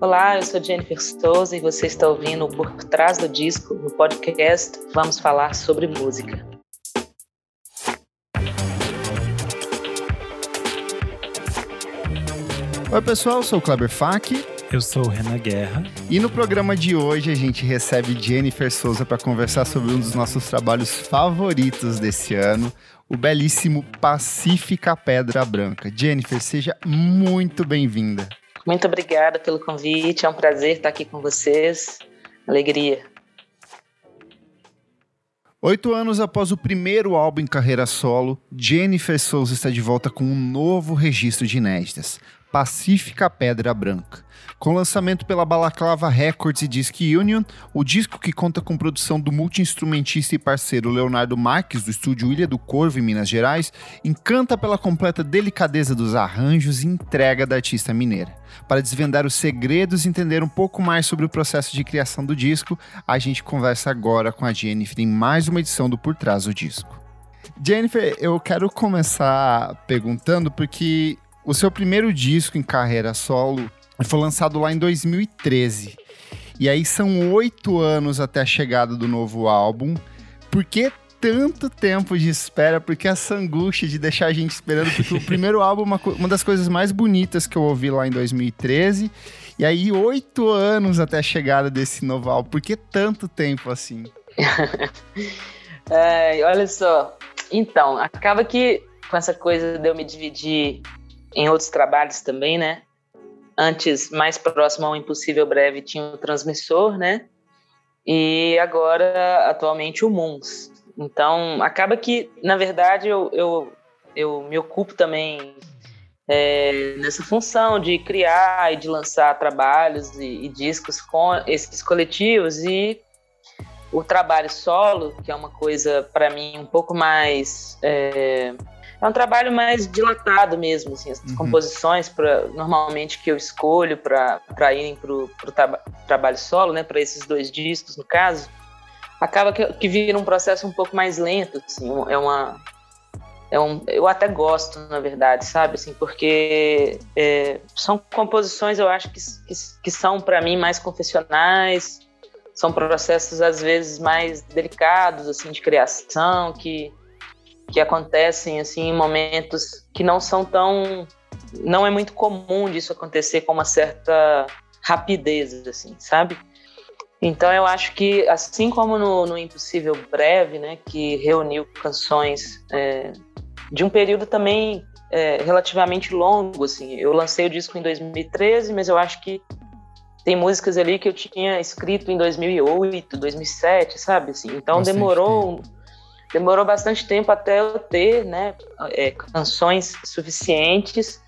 Olá, eu sou Jennifer Souza e você está ouvindo Por Trás do Disco, no podcast Vamos Falar sobre Música. Oi, pessoal, eu sou o Kleber Fak. Eu sou o Renan Guerra. E no programa de hoje a gente recebe Jennifer Souza para conversar sobre um dos nossos trabalhos favoritos desse ano, o belíssimo Pacífica Pedra Branca. Jennifer, seja muito bem-vinda. Muito obrigada pelo convite, é um prazer estar aqui com vocês. Alegria. Oito anos após o primeiro álbum em carreira solo, Jennifer Souza está de volta com um novo registro de inéditas, Pacífica Pedra Branca. Com lançamento pela Balaclava Records e Disc Union, o disco que conta com produção do multiinstrumentista e parceiro Leonardo Marques, do estúdio Ilha do Corvo, em Minas Gerais, encanta pela completa delicadeza dos arranjos e entrega da artista mineira. Para desvendar os segredos e entender um pouco mais sobre o processo de criação do disco, a gente conversa agora com a Jennifer em mais uma edição do Por Trás do Disco. Jennifer, eu quero começar perguntando porque o seu primeiro disco em carreira solo foi lançado lá em 2013. E aí são oito anos até a chegada do novo álbum. Por que tanto tempo de espera? Porque essa angústia de deixar a gente esperando? Porque o primeiro álbum é uma, uma das coisas mais bonitas que eu ouvi lá em 2013. E aí, oito anos até a chegada desse novo álbum. Por que tanto tempo assim? é, olha só. Então, acaba que com essa coisa de eu me dividir em outros trabalhos também, né? Antes, mais próximo ao Impossível Breve, tinha o Transmissor, né? E agora, atualmente, o Moons. Então, acaba que, na verdade, eu, eu, eu me ocupo também é, nessa função de criar e de lançar trabalhos e, e discos com esses coletivos e o trabalho solo, que é uma coisa para mim um pouco mais é, é um trabalho mais dilatado mesmo, assim, as uhum. composições pra, normalmente que eu escolho para irem para o tra trabalho solo, né, para esses dois discos no caso, acaba que, que vira um processo um pouco mais lento, assim, é uma é um, eu até gosto, na verdade, sabe, assim, porque é, são composições, eu acho que, que, que são para mim mais confessionais, são processos às vezes mais delicados, assim, de criação, que que acontecem assim em momentos que não são tão não é muito comum disso acontecer com uma certa rapidez assim sabe? Então eu acho que assim como no, no Impossível Breve né que reuniu canções é, de um período também é, relativamente longo assim eu lancei o disco em 2013 mas eu acho que tem músicas ali que eu tinha escrito em 2008 2007 sabe assim então demorou demorou bastante tempo até eu ter né, é, canções suficientes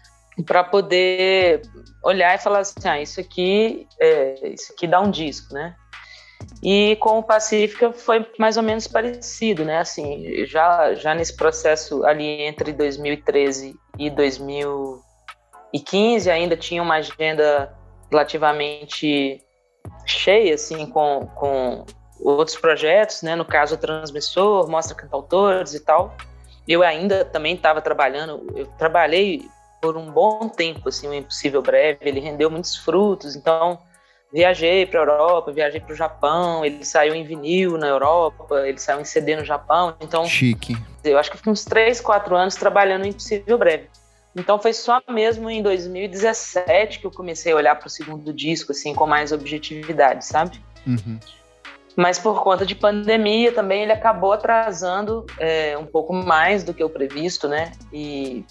para poder olhar e falar assim, ah, isso aqui, é, isso aqui dá um disco, né? E com o Pacífica foi mais ou menos parecido, né? Assim, já, já nesse processo ali entre 2013 e 2015 ainda tinha uma agenda relativamente cheia, assim, com, com outros projetos, né? No caso, o Transmissor, Mostra Cantautores e tal. Eu ainda também estava trabalhando, eu trabalhei por um bom tempo, assim, o Impossível Breve, ele rendeu muitos frutos, então viajei para a Europa, viajei para o Japão, ele saiu em vinil na Europa, ele saiu em CD no Japão, então... Chique. Eu acho que fiquei uns 3, 4 anos trabalhando em Impossível Breve. Então foi só mesmo em 2017 que eu comecei a olhar para o segundo disco, assim, com mais objetividade, sabe? Uhum mas por conta de pandemia também ele acabou atrasando é, um pouco mais do que o previsto, né? E,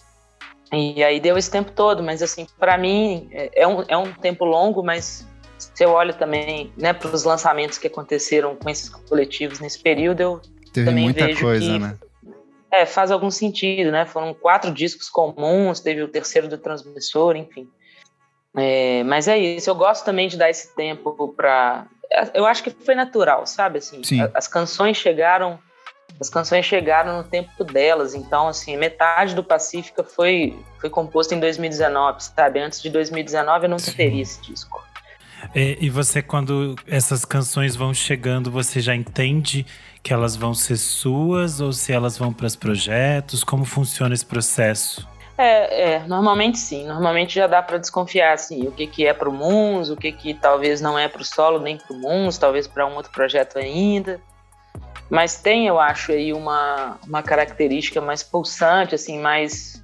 e aí deu esse tempo todo, mas assim, para mim é, é um, é um tempo longo, mas se eu olho também né, para os lançamentos que aconteceram com esses coletivos nesse período, eu Teve também muita vejo coisa, que né? é, faz algum sentido, né? Foram quatro discos comuns, teve o terceiro do transmissor, enfim. É, mas é isso, eu gosto também de dar esse tempo para eu acho que foi natural, sabe? Assim, Sim. as canções chegaram, as canções chegaram no tempo delas. Então, assim, metade do Pacífica foi foi composta em 2019, sabe? Antes de 2019 eu não teria esse disco. É, e você, quando essas canções vão chegando, você já entende que elas vão ser suas ou se elas vão para os projetos? Como funciona esse processo? É, é, normalmente sim. Normalmente já dá para desconfiar assim, o que, que é para o Moons, o que, que talvez não é para o solo nem para o Moons, talvez para um outro projeto ainda. Mas tem, eu acho, aí uma, uma característica mais pulsante, assim, mais,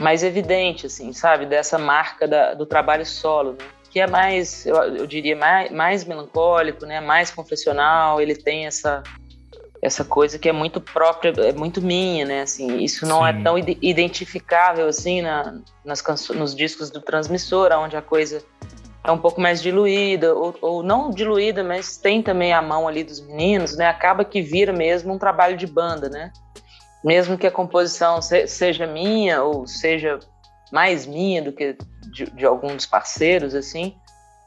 mais evidente, assim, sabe? Dessa marca da, do trabalho solo, né? Que é mais, eu, eu diria, mais, mais melancólico, né? Mais confessional, ele tem essa essa coisa que é muito própria, é muito minha, né? Assim, isso não é Sim. é tão identificável assim na, nas nos discos do transmissor, onde a coisa é um pouco mais diluída, ou, ou, não diluída, mas tem também a mão ali dos meninos, né? Acaba que vira mesmo um trabalho de banda, né? Mesmo que a composição se, seja minha ou seja mais minha do que de, de algum dos parceiros, assim,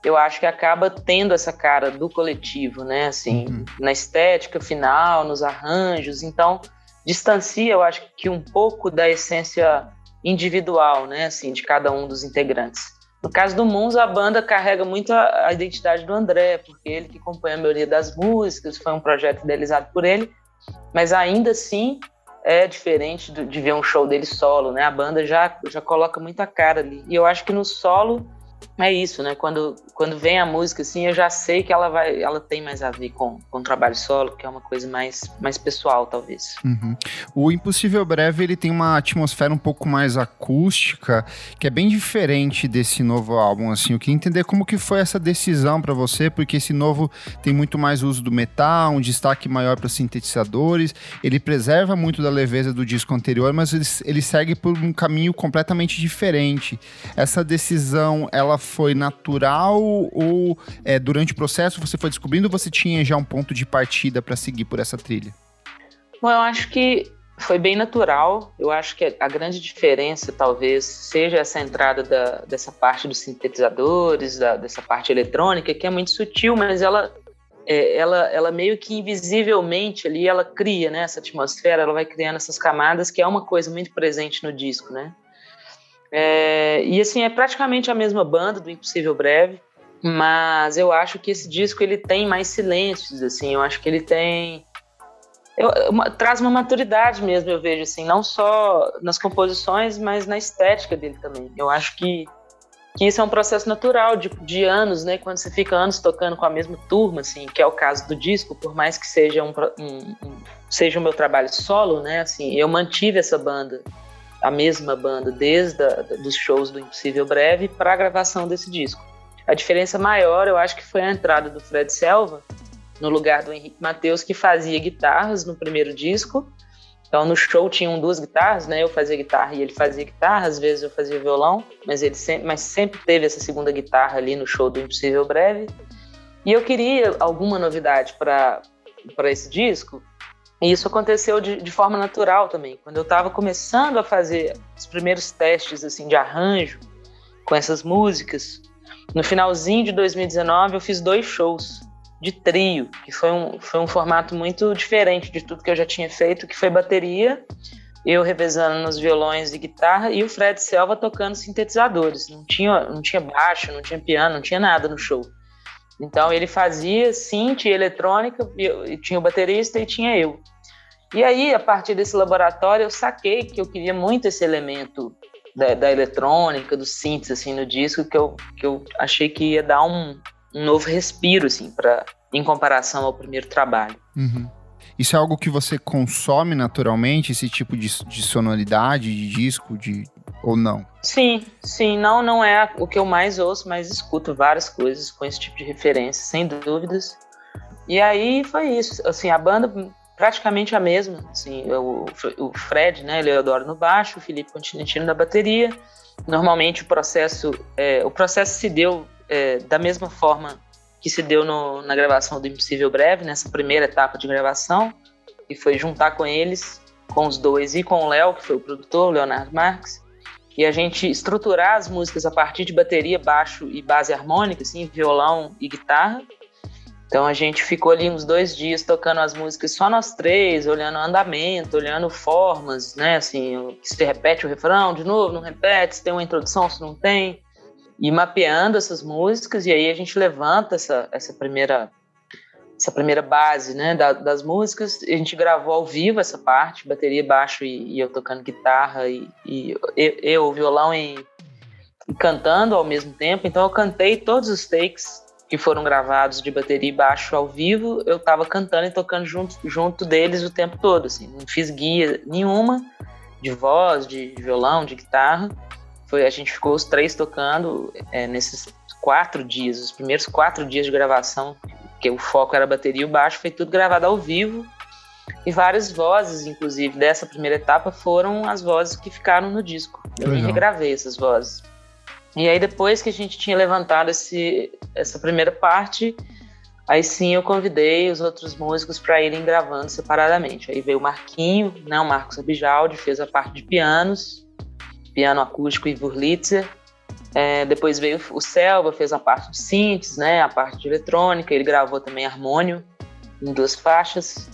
eu acho que acaba tendo essa cara do coletivo, né? Assim, uhum. na estética final, nos arranjos. Então, distancia, eu acho que um pouco da essência individual, né? Assim, de cada um dos integrantes. No caso do Moons, a banda carrega muito a, a, identidade do André, porque ele que compõe a maioria das músicas, foi um projeto idealizado por ele, mas ainda assim é diferente do, de ver um show dele solo, né? A banda já, já coloca muita cara ali. E eu acho que no solo é isso, né? Quando, quando vem a música, assim, eu já sei que ela vai, ela tem mais a ver com, com trabalho solo, que é uma coisa mais, mais pessoal, talvez. Uhum. O Impossível Breve, ele tem uma atmosfera um pouco mais acústica, que é bem diferente desse novo álbum, assim. Eu queria entender como que foi essa decisão para você, porque esse novo tem muito mais uso do metal, um destaque maior para sintetizadores, ele preserva muito da leveza do disco anterior, mas ele, ele segue por um caminho completamente diferente. Essa decisão, ela foi natural ou é, durante o processo você foi descobrindo ou você tinha já um ponto de partida para seguir por essa trilha? Bom, eu acho que foi bem natural. Eu acho que a grande diferença talvez seja essa entrada da, dessa parte dos sintetizadores, da, dessa parte eletrônica, que é muito sutil, mas ela, é, ela, ela meio que invisivelmente ali, ela cria né, essa atmosfera, ela vai criando essas camadas, que é uma coisa muito presente no disco, né? É, e assim, é praticamente a mesma banda do Impossível Breve, mas eu acho que esse disco ele tem mais silêncios, assim, eu acho que ele tem eu, uma, traz uma maturidade mesmo, eu vejo assim, não só nas composições, mas na estética dele também. Eu acho que, que isso é um processo natural de, de anos, né? Quando você fica anos tocando com a mesma turma, assim, que é o caso do disco, por mais que seja um, um, um seja o meu trabalho solo, né? Assim, eu mantive essa banda a mesma banda desde a, dos shows do Impossível Breve para a gravação desse disco. A diferença maior, eu acho que foi a entrada do Fred Selva no lugar do Henrique Matheus, que fazia guitarras no primeiro disco. Então, no show tinham duas guitarras, né? Eu fazia guitarra e ele fazia guitarra, às vezes eu fazia violão, mas ele sempre, mas sempre teve essa segunda guitarra ali no show do Impossível Breve. E eu queria alguma novidade para esse disco, e isso aconteceu de, de forma natural também. Quando eu estava começando a fazer os primeiros testes assim de arranjo com essas músicas, no finalzinho de 2019 eu fiz dois shows de trio, que foi um, foi um formato muito diferente de tudo que eu já tinha feito, que foi bateria, eu revezando nos violões e guitarra e o Fred Selva tocando sintetizadores. Não tinha, não tinha baixo, não tinha piano, não tinha nada no show. Então ele fazia synth eletrônica, e tinha o baterista e tinha eu. E aí, a partir desse laboratório, eu saquei que eu queria muito esse elemento da, da eletrônica, do synth, assim, no disco, que eu, que eu achei que ia dar um, um novo respiro, assim, pra, em comparação ao primeiro trabalho. Uhum. Isso é algo que você consome naturalmente, esse tipo de, de sonoridade, de disco, de ou não? Sim, sim, não, não é o que eu mais ouço, mas escuto várias coisas com esse tipo de referência, sem dúvidas. E aí foi isso, assim, a banda praticamente a mesma, assim, o, o Fred, né, Leodoro no baixo, o Felipe Continentino na bateria. Normalmente o processo, é, o processo se deu é, da mesma forma que se deu no, na gravação do Impossível Breve, nessa primeira etapa de gravação, e foi juntar com eles, com os dois e com o Léo, que foi o produtor, o Leonardo Marques, e a gente estruturar as músicas a partir de bateria, baixo e base harmônica, assim, violão e guitarra, então a gente ficou ali uns dois dias tocando as músicas só nós três, olhando o andamento, olhando formas, né? Assim, se repete o refrão de novo, não repete, se tem uma introdução, se não tem. E mapeando essas músicas, e aí a gente levanta essa, essa primeira essa primeira base né, da, das músicas. A gente gravou ao vivo essa parte, bateria, baixo e, e eu tocando guitarra e, e eu, eu, violão e, e, cantando ao mesmo tempo. Então eu cantei todos os takes que foram gravados de bateria e baixo ao vivo. Eu estava cantando e tocando junto, junto deles o tempo todo. Assim, não fiz guia nenhuma de voz, de violão, de guitarra. Foi, a gente ficou os três tocando é, nesses quatro dias, os primeiros quatro dias de gravação porque o foco era a bateria e o baixo, foi tudo gravado ao vivo. E várias vozes, inclusive, dessa primeira etapa foram as vozes que ficaram no disco. Eu regravei essas vozes. E aí, depois que a gente tinha levantado esse, essa primeira parte, aí sim eu convidei os outros músicos para irem gravando separadamente. Aí veio o Marquinho, né, o Marcos Abijaldi, fez a parte de pianos, piano acústico e Wurlitzer. É, depois veio o Selva, fez a parte de synths, né, a parte de eletrônica, ele gravou também harmônio em duas faixas.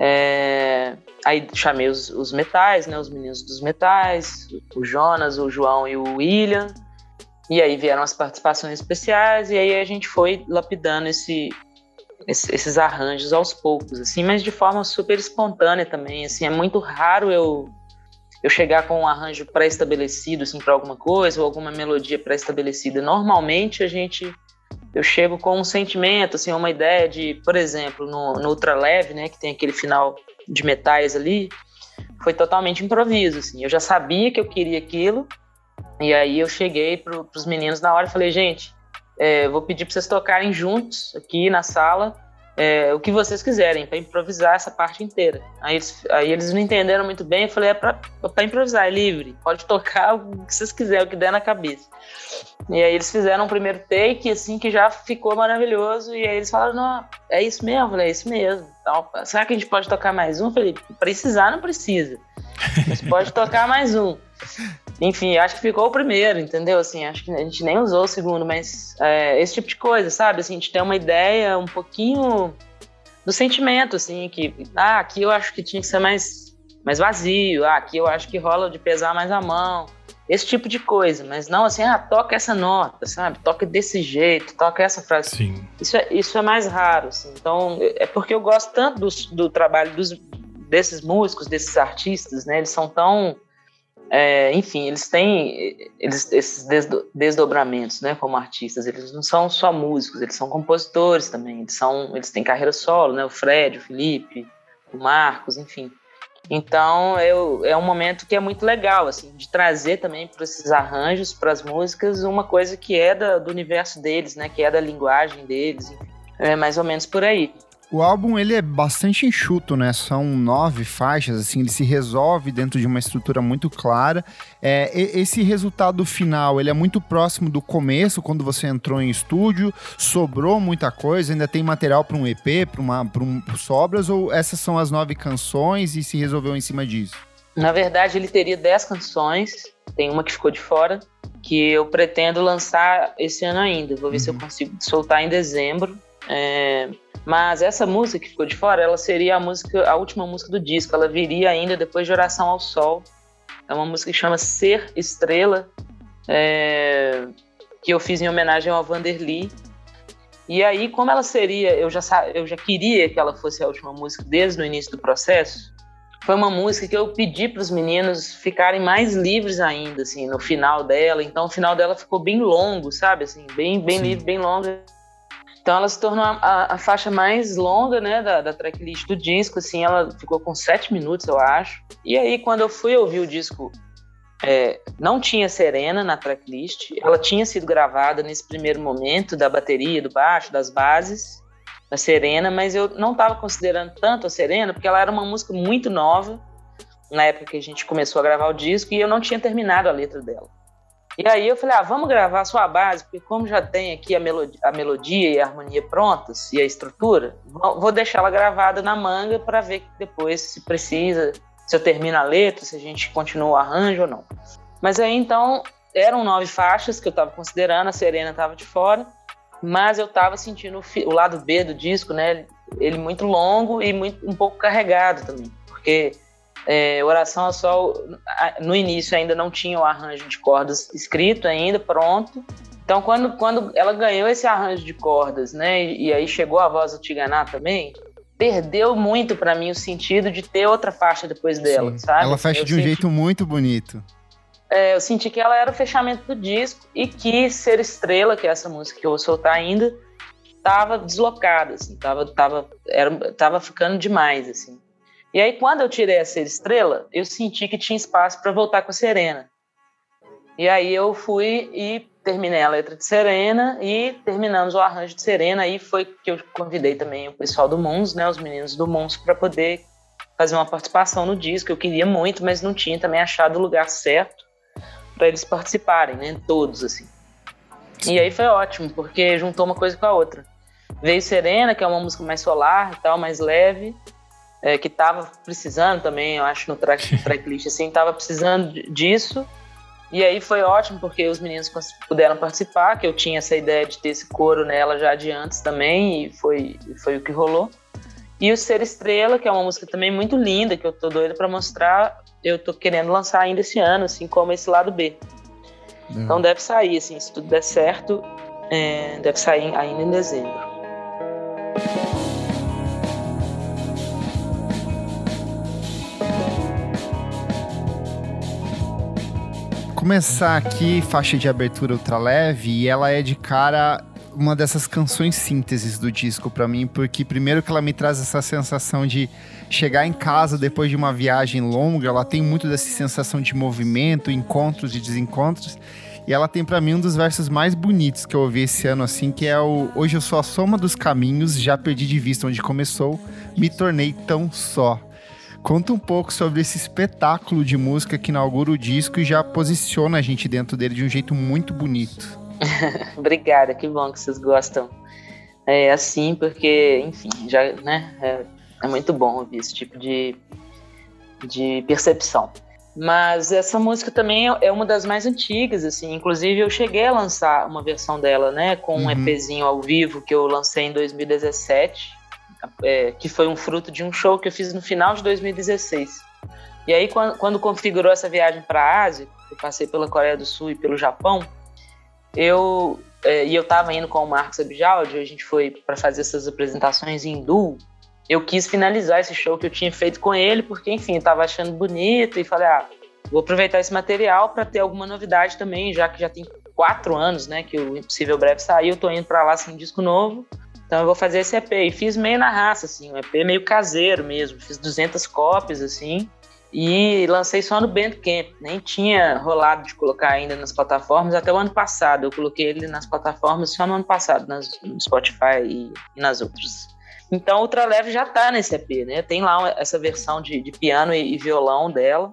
É, aí chamei os, os, metais, né, os meninos dos metais, o Jonas, o João e o William. E aí vieram as participações especiais e aí a gente foi lapidando esse, esse, esses arranjos aos poucos, assim, mas de forma super espontânea também. Assim, é muito raro eu eu chegar com um arranjo pré-estabelecido assim para alguma coisa ou alguma melodia pré-estabelecida. Normalmente a gente eu chego com um sentimento, assim, uma ideia de, por exemplo, no, no ultra leve, né, que tem aquele final de metais ali, foi totalmente improviso, assim. Eu já sabia que eu queria aquilo e aí eu cheguei para os meninos na hora e falei, gente, é, vou pedir para vocês tocarem juntos aqui na sala é, o que vocês quiserem, para improvisar essa parte inteira. Aí eles, aí eles não entenderam muito bem, eu falei, é para improvisar, é livre, pode tocar o que vocês quiserem, o que der na cabeça. E aí eles fizeram um primeiro take, assim, que já ficou maravilhoso, e aí eles falaram, não, é isso mesmo? Eu falei, é isso mesmo. Então, será que a gente pode tocar mais um? Falei, precisar não precisa, mas pode tocar mais um. Enfim, acho que ficou o primeiro, entendeu? Assim, acho que a gente nem usou o segundo, mas é, esse tipo de coisa, sabe? Assim, a gente tem uma ideia um pouquinho do sentimento, assim, que ah, aqui eu acho que tinha que ser mais, mais vazio, ah, aqui eu acho que rola de pesar mais a mão, esse tipo de coisa, mas não assim, ah, toca essa nota, sabe? Toca desse jeito, toca essa frase. Sim. Isso é, isso é mais raro, assim. Então, é porque eu gosto tanto do, do trabalho dos, desses músicos, desses artistas, né? Eles são tão é, enfim, eles têm eles, esses desdobramentos, né, como artistas. Eles não são só músicos, eles são compositores também. Eles são, eles têm carreira solo, né? O Fred, o Felipe, o Marcos, enfim. Então, eu, é um momento que é muito legal, assim, de trazer também para esses arranjos, para as músicas, uma coisa que é da, do universo deles, né? Que é da linguagem deles, enfim. É mais ou menos por aí. O álbum ele é bastante enxuto, né? São nove faixas, assim, ele se resolve dentro de uma estrutura muito clara. É, esse resultado final, ele é muito próximo do começo, quando você entrou em estúdio. Sobrou muita coisa, ainda tem material para um EP, para uma, pra um, sobras, ou essas são as nove canções e se resolveu em cima disso? Na verdade, ele teria dez canções. Tem uma que ficou de fora, que eu pretendo lançar esse ano ainda. Vou ver uhum. se eu uhum. consigo soltar em dezembro. É, mas essa música que ficou de fora, ela seria a música, a última música do disco. Ela viria ainda depois de Oração ao Sol. É uma música que chama Ser Estrela, é, que eu fiz em homenagem ao Vanderly. E aí, como ela seria, eu já, eu já queria que ela fosse a última música desde o início do processo. Foi uma música que eu pedi para os meninos ficarem mais livres ainda, assim, no final dela. Então, o final dela ficou bem longo, sabe? Assim, bem, bem livre, bem longo. Então ela se tornou a, a, faixa mais longa, né, da, da tracklist do disco, assim, ela ficou com sete minutos, eu acho. E aí, quando eu fui ouvir o disco, é, não tinha Serena na tracklist, ela tinha sido gravada nesse primeiro momento da bateria, do baixo, das bases, da Serena, mas eu não estava considerando tanto a Serena, porque ela era uma música muito nova, na época que a gente começou a gravar o disco, e eu não tinha terminado a letra dela. E aí eu falei, ah, vamos gravar a base, porque como já tem aqui a melodia, a melodia e a harmonia prontas e a estrutura, vou deixar ela gravada na manga para ver depois se precisa, se eu termino a letra, se a gente continua o arranjo ou não. Mas aí então eram nove faixas que eu estava considerando, a Serena estava de fora, mas eu estava sentindo o, o, lado B do disco, né? Ele muito longo e muito, um pouco carregado também, porque é, Oração ao Sol, no início ainda não tinha o arranjo de cordas escrito ainda, pronto. Então, quando, quando ela ganhou esse arranjo de cordas, né, e, e aí chegou a voz do Tiganá também, perdeu muito para mim o sentido de ter outra faixa depois dela, Sim. sabe? Ela fecha eu de um senti... jeito muito bonito. É, eu senti que ela era o fechamento do disco e que Ser Estrela, que é essa música que eu vou soltar ainda, tava deslocada, assim, tava, tava, era, tava ficando demais, assim. E aí, quando eu tirei a Ser Estrela, eu senti que tinha espaço para voltar com a Serena. E aí eu fui e terminei a letra de Serena e terminamos o arranjo de Serena. Aí foi que eu convidei também o pessoal do Mons, né, os meninos do Mons, para poder fazer uma participação no disco. Eu queria muito, mas não tinha também achado o lugar certo para eles participarem, né, todos assim. E aí foi ótimo, porque juntou uma coisa com a outra. Veio Serena, que é uma música mais solar e tal, mais leve, é, que tava precisando também, eu acho, no track, tracklist, assim, tava precisando disso. E aí foi ótimo, porque os meninos puderam participar, que eu tinha essa ideia de ter esse coro nela já de antes também, e foi, foi o que rolou. E o Ser Estrela, que é uma música também muito linda, que eu tô doida para mostrar, eu tô querendo lançar ainda esse ano, assim como esse lado B. Então deve sair, assim, se tudo der certo, é, deve sair ainda em dezembro. Começar aqui, faixa de abertura ultraleve, e ela é de cara uma dessas canções sínteses do disco para mim, porque primeiro que ela me traz essa sensação de chegar em casa depois de uma viagem longa, ela tem muito dessa sensação de movimento, encontros e desencontros. E ela tem para mim um dos versos mais bonitos que eu ouvi esse ano, assim, que é o Hoje eu sou a soma dos caminhos, já perdi de vista onde começou, me tornei tão só. Conta um pouco sobre esse espetáculo de música que inaugura o disco e já posiciona a gente dentro dele de um jeito muito bonito. Obrigada, que bom que vocês gostam. É assim, porque, enfim, já, né, é, é muito bom ouvir esse tipo de, de percepção. Mas essa música também é uma das mais antigas, assim. Inclusive, eu cheguei a lançar uma versão dela, né? Com um uhum. EPzinho ao vivo que eu lancei em 2017 é, que foi um fruto de um show que eu fiz no final de 2016. E aí, quando, quando configurou essa viagem para a Ásia, eu passei pela Coreia do Sul e pelo Japão, eu é, e eu estava indo com o Marcos Abjaldi, a gente foi para fazer essas apresentações em duo. Eu quis finalizar esse show que eu tinha feito com ele, porque, enfim, estava achando bonito e falei, ah, vou aproveitar esse material para ter alguma novidade também, já que já tem quatro anos, né, que o Impossível Breve saiu, tô indo para lá sem disco novo. Então eu vou fazer esse EP. E fiz meio na raça, assim, um EP meio caseiro mesmo. Fiz 200 cópias, assim. E lancei só no Bandcamp. Nem tinha rolado de colocar ainda nas plataformas até o ano passado. Eu coloquei ele nas plataformas só no ano passado, nas, no Spotify e, e nas outras. Então, Ultra Leve já tá nesse EP, né? Tem lá essa versão de, de piano e, e, violão dela.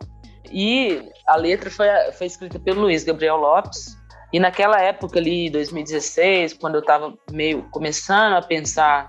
E a letra foi, foi escrita pelo Luiz Gabriel Lopes, e naquela época ali, 2016, quando eu estava meio começando a pensar,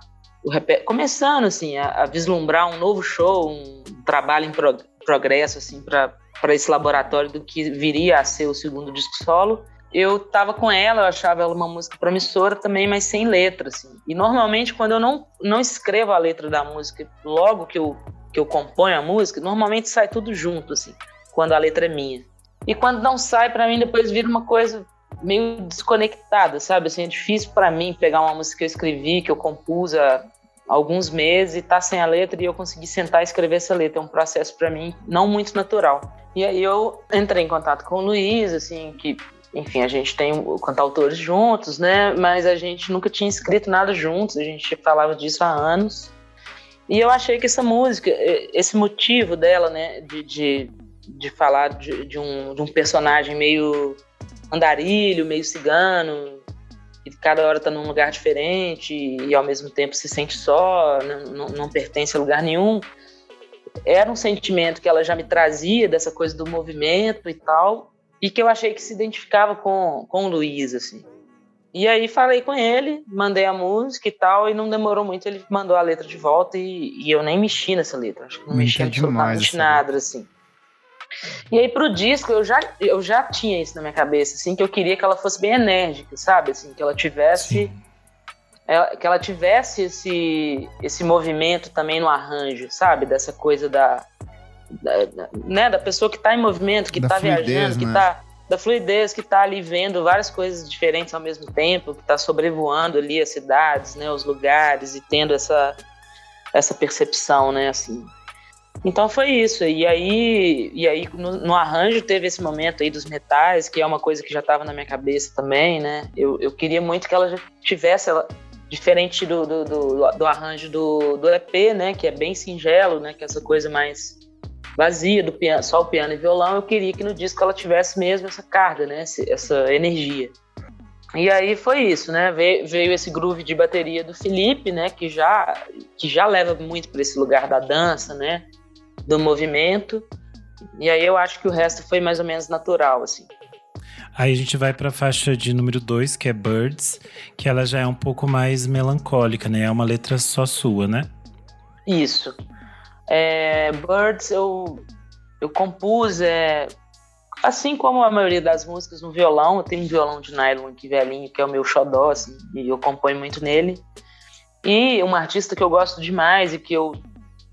começando assim, a, a, vislumbrar um novo show, um trabalho em pro, progresso assim para esse laboratório do que viria a ser o segundo disco solo, eu tava com ela, eu achava ela uma música promissora também, mas sem letra, assim. E normalmente quando eu não, não escrevo a letra da música, logo que eu, que eu componho a música, normalmente sai tudo junto, assim, quando a letra é minha. E quando não sai, para mim depois vira uma coisa meio desconectada, sabe? Assim, é difícil para mim pegar uma música que eu escrevi, que eu compus há alguns meses e tá sem a letra e eu consegui sentar e escrever essa letra. É um processo para mim não muito natural. E aí eu entrei em contato com o Luiz, assim, que enfim, a gente tem cantautores juntos, né? Mas a gente nunca tinha escrito nada juntos, a gente falava disso há anos. E eu achei que essa música, esse motivo dela, né, de, de, de falar de, de, um, de um personagem meio andarilho, meio cigano, e cada hora tá num lugar diferente e, ao mesmo tempo se sente só, não, não, pertence a lugar nenhum. Era um sentimento que ela já me trazia dessa coisa do movimento e tal, e que eu achei que se identificava com, com o Luiz, assim. E aí falei com ele, mandei a música e tal, e não demorou muito, ele mandou a letra de volta e, e eu nem mexi nessa letra. Acho que não mexi absolutamente nada, assim. E aí pro disco eu já, eu já tinha isso na minha cabeça, assim, que eu queria que ela fosse bem enérgica, sabe? Assim, que ela tivesse ela, que ela tivesse esse esse movimento também no arranjo, sabe? Dessa coisa da, da, né, da pessoa que está em movimento, que está viajando, né? que está da fluidez que está ali vendo várias coisas diferentes ao mesmo tempo, que está sobrevoando ali as cidades, né, os lugares e tendo essa essa percepção, né, assim. Então foi isso. E aí, e aí no, no, arranjo teve esse momento aí dos metais, que é uma coisa que já estava na minha cabeça também, né? Eu, eu queria muito que ela tivesse ela, diferente do, do, do, do arranjo do, do EP, né? Que é bem singelo, né? Que é essa coisa mais vazia do piano, só o piano e violão. Eu queria que no disco ela tivesse mesmo essa carga, né? Essa energia. E aí foi isso, né? Veio, veio, esse groove de bateria do Felipe, né? Que já, que já leva muito para esse lugar da dança, né? Do movimento. E aí eu acho que o resto foi mais ou menos natural, assim. Aí a gente vai para a faixa de número 2, que é Birds, que ela já é um pouco mais melancólica, né? É uma letra só sua, né? Isso. É, Birds eu, eu compus, é, assim como a maioria das músicas no violão, eu tenho um violão de nylon aqui velhinho, que é o meu xodó, assim, e eu componho muito nele. E uma artista que eu gosto demais e que eu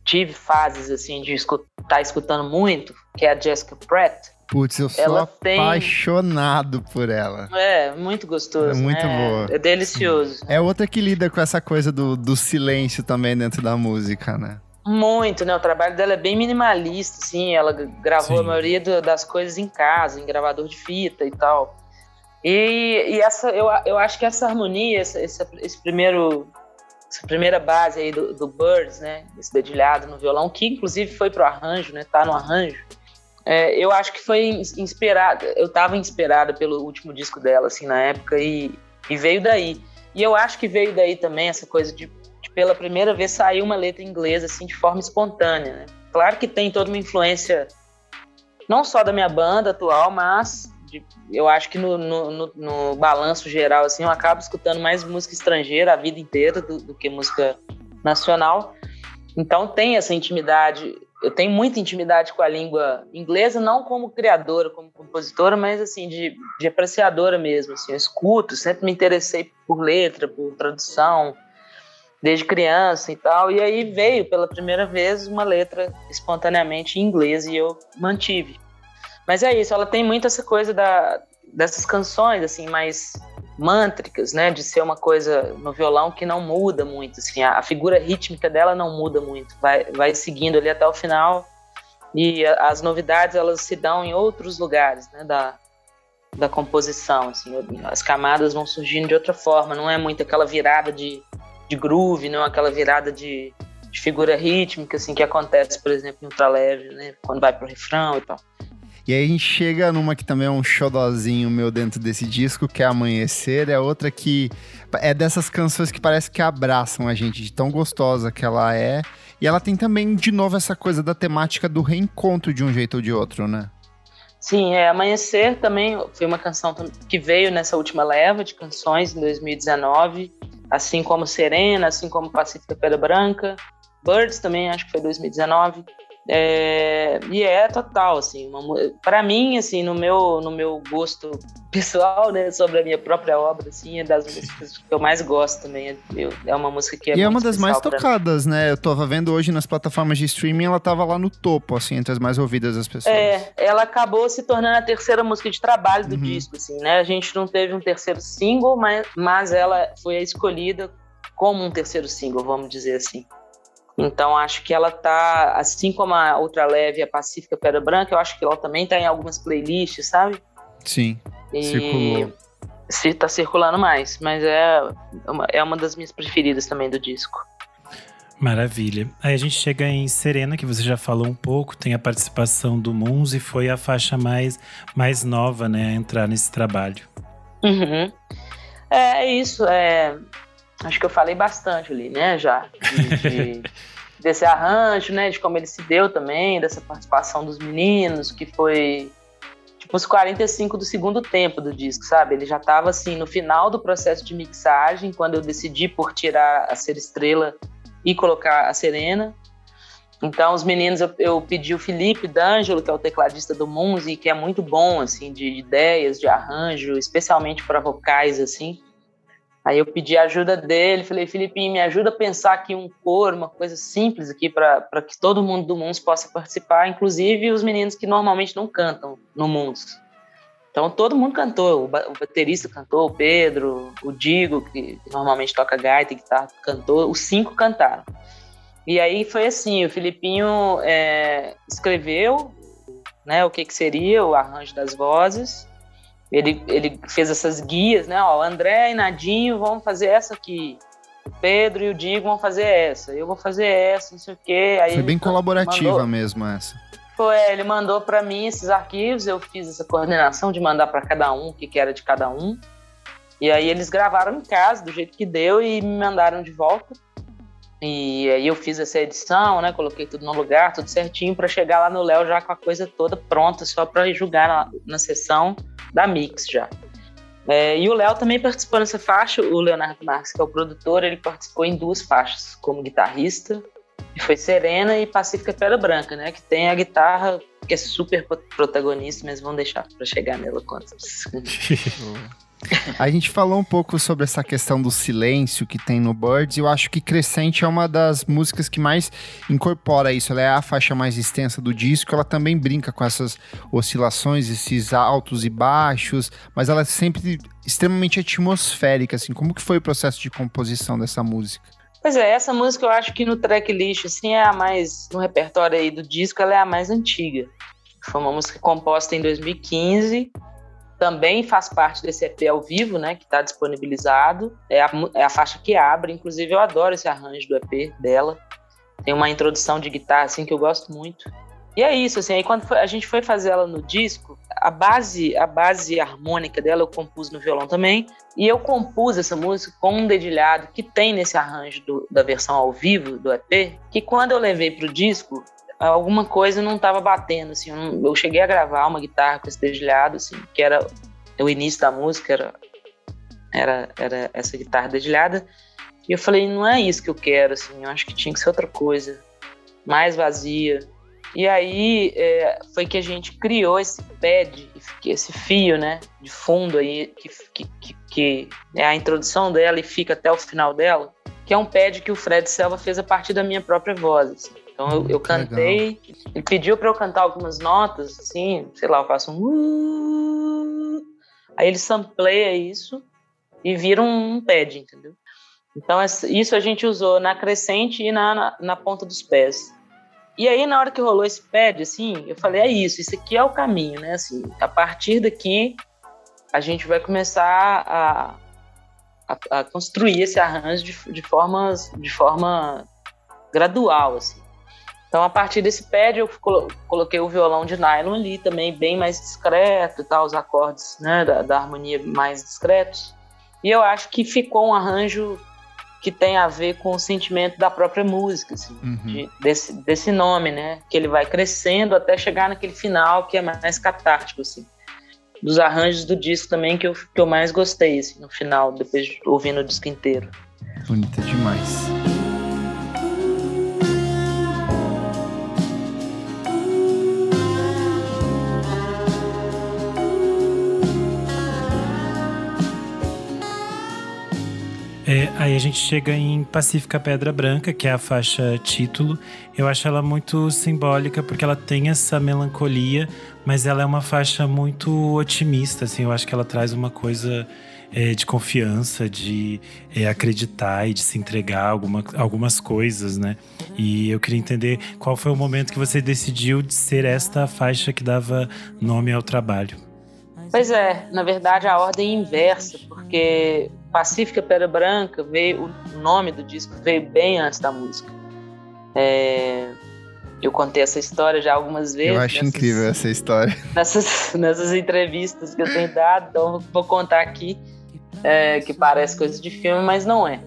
tive fases assim de escutar escutando muito, que é a Jessica Pratt. Putz, eu sou ela apaixonado tem... por ela. É, muito gostoso. É muito né? boa. É delicioso. É outra que lida com essa coisa do, do silêncio também dentro da música, né? Muito, né? O trabalho dela é bem minimalista, assim. Ela gravou Sim. a maioria do, das coisas em casa, em gravador de fita e tal. E, e essa, eu, eu acho que essa harmonia, essa, esse, esse primeiro essa primeira base aí do, do Birds, né? Esse dedilhado no violão, que inclusive foi pro arranjo, né? Tá no arranjo. É, eu acho que foi inspirada. Eu tava inspirada pelo último disco dela, assim, na época, e, e veio daí. E eu acho que veio daí também essa coisa de, de, pela primeira vez, sair uma letra inglesa, assim, de forma espontânea, né? Claro que tem toda uma influência, não só da minha banda atual, mas de, eu acho que no, no, no, no, balanço geral, assim, eu acabo escutando mais música estrangeira a vida inteira do, do que música nacional. Então tem essa intimidade, eu tenho muita intimidade com a língua inglesa, não como criadora, como compositora, mas assim, de, de apreciadora mesmo. Assim, eu escuto, sempre me interessei por letra, por tradução, desde criança e tal. E aí veio pela primeira vez uma letra espontaneamente em inglês e eu mantive. Mas é isso, ela tem muito essa coisa da, dessas canções, assim, mais mântricas, né? De ser uma coisa no violão que não muda muito, assim. A, a figura rítmica dela não muda muito, vai, vai seguindo ali até o final. E a, as novidades, elas se dão em outros lugares, né? Da, da composição, assim. As camadas vão surgindo de outra forma, não é muito aquela virada de, de groove, não é aquela virada de, de figura rítmica, assim, que acontece, por exemplo, no ultraleve, né? Quando vai pro refrão e tal. E aí a gente chega numa que também é um xodozinho meu dentro desse disco, que é Amanhecer. É outra que é dessas canções que parece que abraçam a gente, de tão gostosa que ela é. E ela tem também, de novo, essa coisa da temática do reencontro de um jeito ou de outro, né? Sim, é, Amanhecer também foi uma canção que veio nessa última leva de canções em 2019, assim como Serena, assim como Pacífica Pedra Branca, Birds também, acho que foi 2019. É, e é total, assim, para mim, assim, no meu, no meu gosto pessoal, né, sobre a minha própria obra, assim, é das músicas que eu mais gosto também. É, é uma música que é E é uma das mais tocadas, né? Eu tava vendo hoje nas plataformas de streaming, ela tava lá no topo, assim, entre as mais ouvidas das pessoas. É, ela acabou se tornando a terceira música de trabalho do uhum. disco, assim, né? A gente não teve um terceiro single, mas, mas ela foi escolhida como um terceiro single, vamos dizer assim. Então acho que ela tá, assim como a outra leve, a Pacífica Pedra Branca, eu acho que ela também tá em algumas playlists, sabe? Sim. E circulou. Se tá circulando mais, mas é uma, é uma das minhas preferidas também do disco. Maravilha. Aí a gente chega em Serena, que você já falou um pouco, tem a participação do Muns e foi a faixa mais, mais nova, né, a entrar nesse trabalho. Uhum. É, é isso. É, acho que eu falei bastante ali, né, já, de, de, desse arranjo, né, de como ele se deu também, dessa participação dos meninos, que foi tipo os 45 do segundo tempo do disco, sabe? Ele já estava assim no final do processo de mixagem, quando eu decidi por tirar a Ser Estrela e colocar a Serena. Então, os meninos, eu, eu pedi o Felipe D'Angelo, que é o tecladista do Munzi, que é muito bom, assim, de ideias, de arranjo, especialmente para vocais, assim. Aí eu pedi a ajuda dele, falei, Felipe, me ajuda a pensar aqui um coro, uma coisa simples aqui para que todo mundo do Mundos possa participar, inclusive os meninos que normalmente não cantam no Mundos. Então todo mundo cantou, o, baterista cantou, o Pedro, o Digo, que normalmente toca gaita e guitarra, cantou, os cinco cantaram. E aí foi assim, o Filipinho é, escreveu né, o que, que seria o arranjo das vozes, ele, ele fez essas guias, né, ó, André e Nadinho vão fazer essa aqui, o Pedro e o Digo vão fazer essa, eu vou fazer essa, não sei o quê. Aí foi bem colaborativa mandou, mesmo essa. Foi, ele mandou para mim esses arquivos, eu fiz essa coordenação de mandar para cada um o que, que era de cada um. E aí eles gravaram em casa, do jeito que deu, e me mandaram de volta. E aí eu fiz essa edição, né? Coloquei tudo no lugar, tudo certinho, para chegar lá no Léo já com a coisa toda pronta, só para julgar na, na sessão da Mix já. É, e o Léo também participou nessa faixa, o Leonardo Marques, que é o produtor, ele participou em duas faixas, como guitarrista que foi Serena e Pacífica Pedra Branca, né? Que tem a guitarra que é super protagonista, mas vão deixar para chegar nela quando. A gente falou um pouco sobre essa questão do silêncio que tem no Birds, eu acho que Crescente é uma das músicas que mais incorpora isso. Ela é a faixa mais extensa do disco, ela também brinca com essas oscilações, esses altos e baixos, mas ela é sempre extremamente atmosférica, assim. Como que foi o processo de composição dessa música? Pois é, essa música eu acho que no tracklist, assim, é a mais, no repertório aí do disco, ela é a mais antiga. Foi uma música composta em 2015, também faz parte desse EP ao vivo, né, que está disponibilizado. É a, é a faixa que abre, inclusive eu adoro esse arranjo do EP dela. Tem uma introdução de guitarra, assim, que eu gosto muito. E é isso, assim, aí quando a gente foi fazer ela no disco, a base, a base harmônica dela eu compus no violão também, e eu compus essa música com um dedilhado que tem nesse arranjo do, da versão ao vivo do EP, que quando eu levei pro disco, alguma coisa não estava batendo, assim, eu, não, eu, cheguei a gravar uma guitarra com dedilhado, assim, que era o início da música, era, era, era essa guitarra dedilhada, e eu falei, não é isso que eu quero, assim, eu acho que tinha que ser outra coisa, mais vazia, e aí é, foi que a gente criou esse pad, esse fio, né, de fundo aí, que, que, que, que é a introdução dela e fica até o final dela, que é um pad que o Fred Selva fez a partir da minha própria voz. Assim. Então eu, eu cantei, ele pediu para eu cantar algumas notas, assim, sei lá, eu faço um. Uh", aí ele sampleia isso e vira um, um pad, entendeu? Então isso a gente usou na crescente e na, na, na ponta dos pés. E aí, na hora que rolou esse pad, assim, eu falei, é isso, isso aqui é o caminho, né? Assim, a partir daqui, a gente vai começar a, a, a construir esse arranjo de, de, formas, de forma gradual, assim. Então, a partir desse pad, eu coloquei o violão de nylon ali também, bem mais discreto e tal, os acordes né, da, da harmonia mais discretos. E eu acho que ficou um arranjo que tem a ver com o sentimento da própria música, assim, uhum. de, desse, desse nome, né? Que ele vai crescendo até chegar naquele final que é mais catártico, assim. Dos arranjos do disco também que eu, que eu mais gostei, assim, no final, depois de ouvindo o disco inteiro. Bonita demais. Aí a gente chega em Pacífica Pedra Branca, que é a faixa título. Eu acho ela muito simbólica porque ela tem essa melancolia, mas ela é uma faixa muito otimista, assim. Eu acho que ela traz uma coisa é, de confiança, de é, acreditar e de se entregar alguma, algumas coisas, né? E eu queria entender qual foi o momento que você decidiu de ser esta faixa que dava nome ao trabalho. Pois é, na verdade a ordem é inversa, porque Pacífica Pedra Branca veio, o nome do disco veio bem antes da música. É, eu contei essa história já algumas vezes. Eu acho nessas, incrível essa história. Nessas, nessas entrevistas que eu tenho dado, então vou contar aqui, é, que parece coisa de filme, mas não é.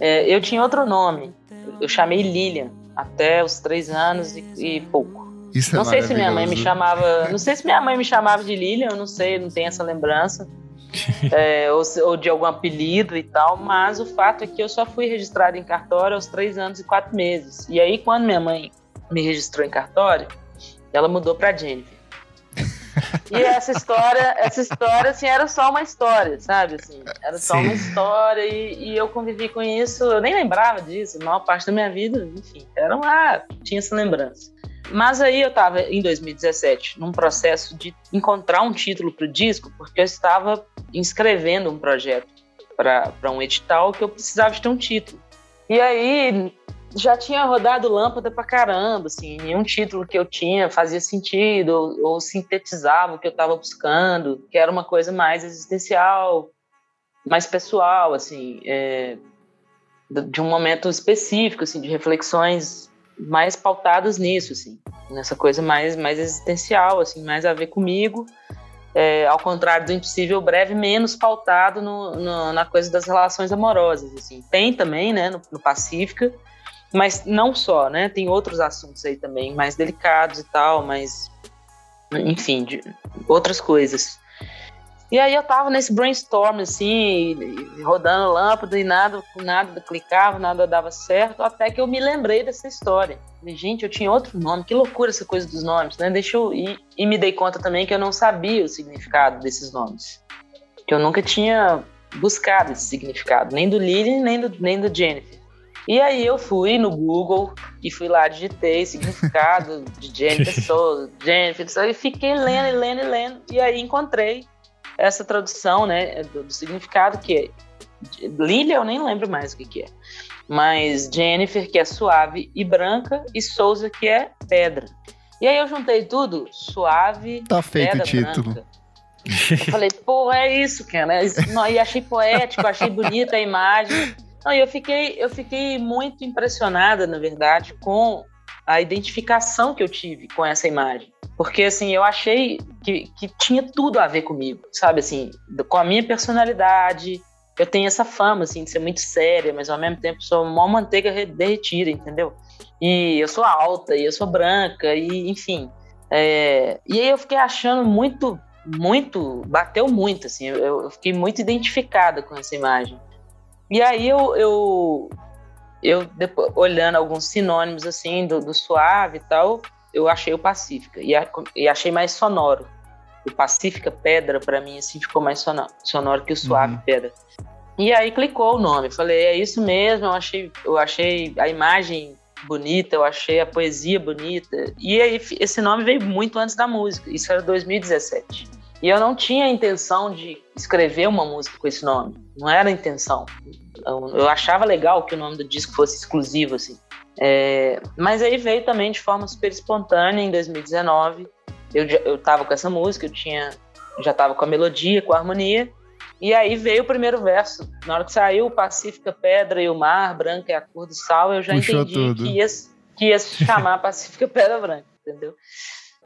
é. Eu tinha outro nome, eu chamei Lilian, até os três anos e, e pouco. Isso é não é sei se minha mãe me chamava. Não sei se minha mãe me chamava de Lilian, eu não sei, não tenho essa lembrança. é, ou, ou, de algum apelido e tal, mas o fato é que eu só fui registrada em cartório aos três anos e quatro meses. E aí, quando minha mãe me registrou em cartório, ela mudou para Jennifer. E essa história, essa história, assim, era só uma história, sabe? Assim, era só Sim. uma história e, e, eu convivi com isso. Eu nem lembrava disso, a maior parte da minha vida, enfim, era uma, tinha essa lembrança. Mas aí eu estava em 2017 num processo de encontrar um título para o disco, porque eu estava inscrevendo um projeto para um edital que eu precisava de ter um título. E aí já tinha rodado lâmpada pra caramba, assim, nenhum título que eu tinha fazia sentido ou, ou sintetizava o que eu estava buscando, que era uma coisa mais existencial, mais pessoal, assim, é, de um momento específico, assim, de reflexões mais pautadas nisso, assim, nessa coisa mais mais existencial, assim, mais a ver comigo, é, ao contrário do Impossível Breve, menos pautado no, no, na coisa das relações amorosas, assim. Tem também, né, no, no Pacífica, mas não só, né, tem outros assuntos aí também, mais delicados e tal, mas, enfim, de, outras coisas. E aí eu tava nesse brainstorm, assim, rodando lâmpada e nada, nada clicava, nada dava certo, até que eu me lembrei dessa história. Falei, gente, eu tinha outro nome, que loucura essa coisa dos nomes, né? Deixa eu ir. E me dei conta também que eu não sabia o significado desses nomes. Que eu nunca tinha buscado esse significado, nem do Lily, nem do, nem do Jennifer. E aí eu fui no Google e fui lá, digitei significado de Jennifer Souza, Jennifer, e fiquei lendo e lendo e lendo. E aí encontrei essa tradução, né, do, do significado que é Lilia, eu nem lembro mais o que, que é. Mas Jennifer, que é suave e branca, e Souza, que é pedra. E aí eu juntei tudo, suave, tá feito pedra, o título. branca. Eu falei, pô, é isso, cara. E achei poético, achei bonita a imagem. Não, e eu fiquei, eu fiquei muito impressionada, na verdade, com a identificação que eu tive com essa imagem. Porque, assim, eu achei que, que tinha tudo a ver comigo, sabe? Assim, com a minha personalidade. Eu tenho essa fama, assim, de ser muito séria, mas ao mesmo tempo sou uma manteiga derretida, entendeu? E eu sou alta, e eu sou branca, e enfim. É... E aí eu fiquei achando muito, muito, bateu muito, assim, eu, eu fiquei muito identificada com essa imagem. E aí eu, eu, eu depois, olhando alguns sinônimos, assim, do, do suave e tal, eu achei o Pacífica e, a, e achei mais sonoro. O Pacífica Pedra, para mim, assim, ficou mais sonoro, sonoro que o Suave uhum. Pedra. E aí clicou o nome. Falei, é isso mesmo. Eu achei, eu achei a imagem bonita, eu achei a poesia bonita. E aí esse nome veio muito antes da música. Isso era 2017. E eu não tinha a intenção de escrever uma música com esse nome. Não era a intenção. Eu, eu achava legal que o nome do disco fosse exclusivo, assim. É, mas aí veio também de forma super espontânea em 2019. Eu, eu tava com essa música, eu tinha, já tava com a melodia, com a harmonia. E aí veio o primeiro verso. Na hora que saiu Pacífica Pedra e o Mar, Branca é a cor do sal, eu já Puxou entendi tudo. que ia, que ia se chamar Pacífica Pedra Branca, entendeu?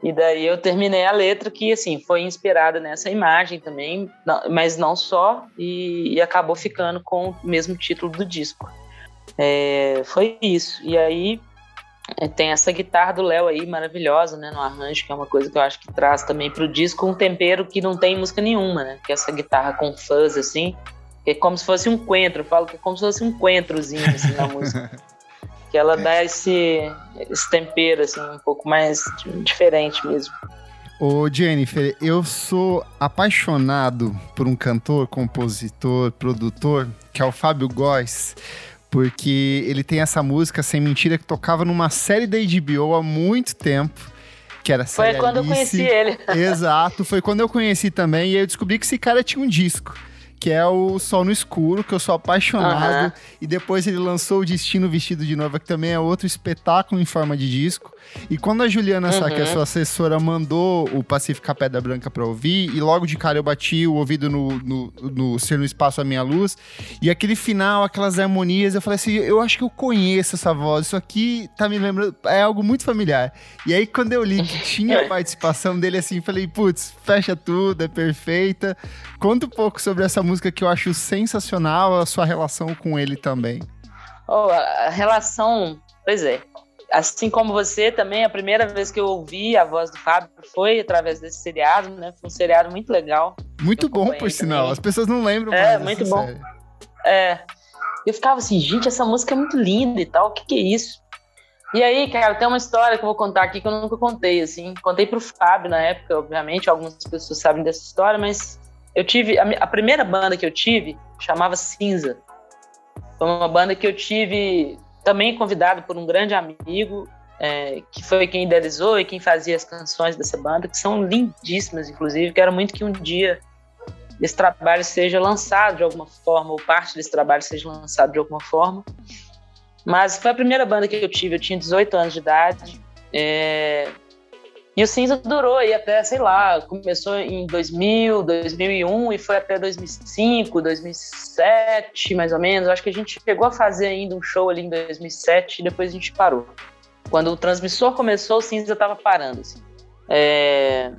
E daí eu terminei a letra que, assim, foi inspirada nessa imagem também, mas não só, e, e acabou ficando com o mesmo título do disco. É, foi isso. E aí é, tem essa guitarra do Léo aí maravilhosa, né, no arranjo, que é uma coisa que eu acho que traz também pro disco um tempero que não tem música nenhuma, né? Que é essa guitarra com fuzz assim, que é como se fosse um coentro, eu falo que é como se fosse um coentrozinho assim na música. que ela dá esse, esse tempero assim um pouco mais diferente mesmo. Ô Jennifer, eu sou apaixonado por um cantor, compositor, produtor, que é o Fábio Góes porque ele tem essa música Sem Mentira que tocava numa série da HBO há muito tempo. Que era Foi quando Alice. eu conheci ele. Exato, foi quando eu conheci também. E aí eu descobri que esse cara tinha um disco que é o Sol no Escuro, que eu sou apaixonado. Uhum. E depois ele lançou o Destino Vestido de Noiva, que também é outro espetáculo em forma de disco. E quando a Juliana uhum. Sá, a sua assessora, mandou o Pacífica Pedra Branca pra ouvir, e logo de cara eu bati o ouvido no, no, no Ser no Espaço a Minha Luz, e aquele final, aquelas harmonias, eu falei assim, eu acho que eu conheço essa voz, isso aqui tá me lembrando, é algo muito familiar. E aí quando eu li que tinha a participação dele assim, falei, putz, fecha tudo, é perfeita. Conta um pouco sobre essa música que eu acho sensacional, a sua relação com ele também. Oh, a relação, pois é, assim como você também, a primeira vez que eu ouvi a voz do Fábio foi através desse seriado, né? Foi um seriado muito legal. Muito bom, por sinal. Também. As pessoas não lembram É, muito bom. Série. É. Eu ficava assim, gente, essa música é muito linda e tal, o que, que é isso? E aí, cara, tem uma história que eu vou contar aqui que eu nunca contei, assim. Contei pro Fábio na época, obviamente, algumas pessoas sabem dessa história, mas eu tive. A, a primeira banda que eu tive chamava Cinza. Foi uma banda que eu tive também convidado por um grande amigo é, que foi quem idealizou e quem fazia as canções dessa banda, que são lindíssimas, inclusive. Quero muito que um dia esse trabalho seja lançado de alguma forma, ou parte desse trabalho seja lançado de alguma forma. Mas foi a primeira banda que eu tive, eu tinha 18 anos de idade. É... E o Cinza durou aí até, sei lá, começou em 2000, 2001 e foi até 2005, 2007, mais ou menos. Acho que a gente chegou a fazer ainda um show ali em 2007 e depois a gente parou. Quando o transmissor começou, o Cinza estava parando. Assim. É...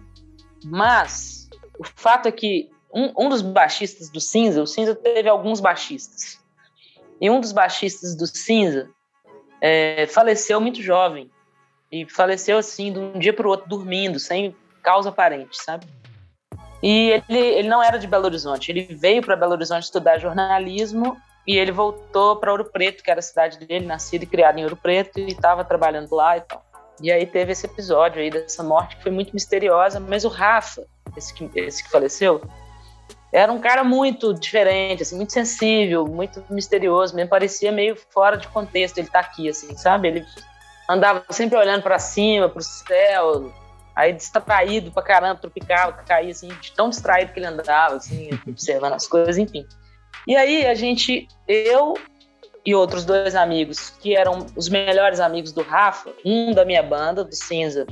Mas o fato é que um, um dos baixistas do Cinza, o Cinza teve alguns baixistas. E um dos baixistas do Cinza é, faleceu muito jovem. E faleceu assim, de um dia para o outro, dormindo, sem causa aparente, sabe? E ele, ele não era de Belo Horizonte. Ele veio para Belo Horizonte estudar jornalismo e ele voltou para Ouro Preto, que era a cidade dele, nascido e criado em Ouro Preto, e estava trabalhando lá e tal. E aí teve esse episódio aí dessa morte que foi muito misteriosa, mas o Rafa, esse que, esse que faleceu, era um cara muito diferente, assim, muito sensível, muito misterioso, mesmo parecia meio fora de contexto ele tá aqui, assim, sabe? Ele andava sempre olhando para cima, pro céu, aí distraído pra caramba, tropicava, caía, assim, tão distraído que ele andava, assim, observando as coisas, enfim. E aí a gente, eu e outros dois amigos, que eram os melhores amigos do Rafa, um da minha banda, do Cinza,